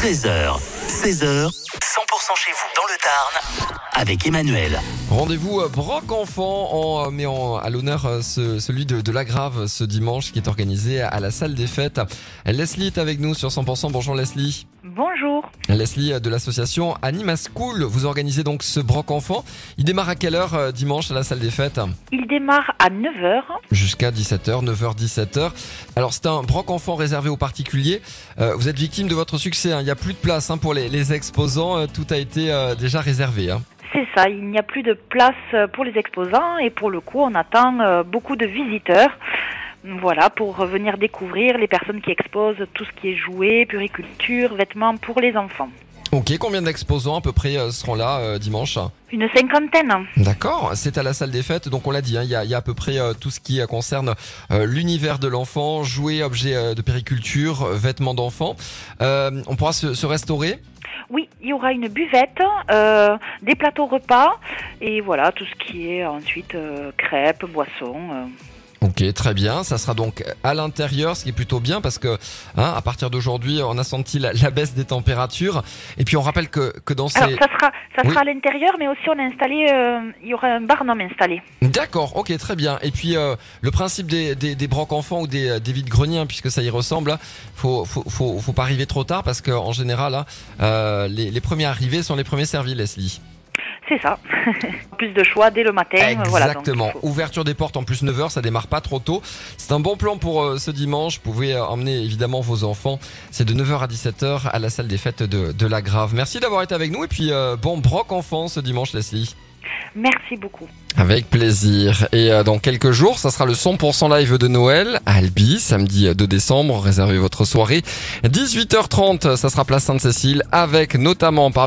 13h, 16h, 100% chez vous dans le Tarn avec Emmanuel. Rendez-vous euh, Broc Enfant en euh, met en- à l'honneur euh, ce- celui de, de la Grave ce dimanche qui est organisé à la salle des fêtes. Leslie est avec nous sur 100%. Bonjour Leslie. Bonjour. Leslie euh, de l'association Anima School. Vous organisez donc ce Broc Enfant. Il démarre à quelle heure euh, dimanche à la salle des fêtes? Il démarre à 9h. Jusqu'à 17h, 9h, 17h. Alors c'est un Broc Enfant réservé aux particuliers. Euh, vous êtes victime de votre succès. hein. Il n'y a plus de place hein, pour les, les exposants. Euh, Tout a été euh, déjà réservé. hein. C'est ça, il n'y a plus de place euh, pour les exposants et pour le coup, on attend euh, beaucoup de visiteurs. Voilà, pour venir découvrir les personnes qui exposent tout ce qui est jouets, puriculture, vêtements pour les enfants. Ok, combien d'exposants à peu près euh, seront là euh, dimanche? Une cinquantaine. D'accord, c'est à la salle des fêtes, donc on l'a dit, hein, il y, a, il y a à peu près euh, tout ce qui euh, concerne l'univers de l'enfant, jouets, objets de périculture, vêtements d'enfant. Euh, on pourra se, se restaurer? Oui, il y aura une buvette, euh, des plateaux repas et voilà, tout ce qui est ensuite euh, crêpes, boissons. Euh. Ok, très bien. Ça sera donc à l'intérieur, ce qui est plutôt bien parce que hein, à partir d'aujourd'hui, on a senti la, la baisse des températures. Et puis on rappelle que, que dans ces... Alors ça sera, ça Oui. sera à l'intérieur, mais aussi on a installé, euh, il y aura un barnum installé. D'accord, ok, très bien. Et puis euh, le principe des, des, des brocs enfants ou des, des vides greniers, hein, puisque ça y ressemble, hein, faut, faut, faut, faut pas arriver trop tard parce qu'en général, hein, euh, les, les premiers arrivés sont les premiers servis, Leslie. C'est ça. Plus de choix dès le matin. euh, Voilà, donc il Exactement. Ouverture des portes en plus 9h, ça démarre pas trop tôt. C'est un bon plan pour euh, ce dimanche. Vous pouvez euh, emmener évidemment vos enfants. C'est de 9h à 17h à la salle des fêtes de, de la Grave. Merci d'avoir été avec nous et puis euh, bon broc enfant ce dimanche, Leslie. Merci beaucoup. Avec plaisir. Et dans quelques jours, ça sera le 100% live de Noël à Albi, samedi euh, 2 décembre. Réservez votre soirée. 18h30, ça sera place Sainte-Cécile avec notamment parmi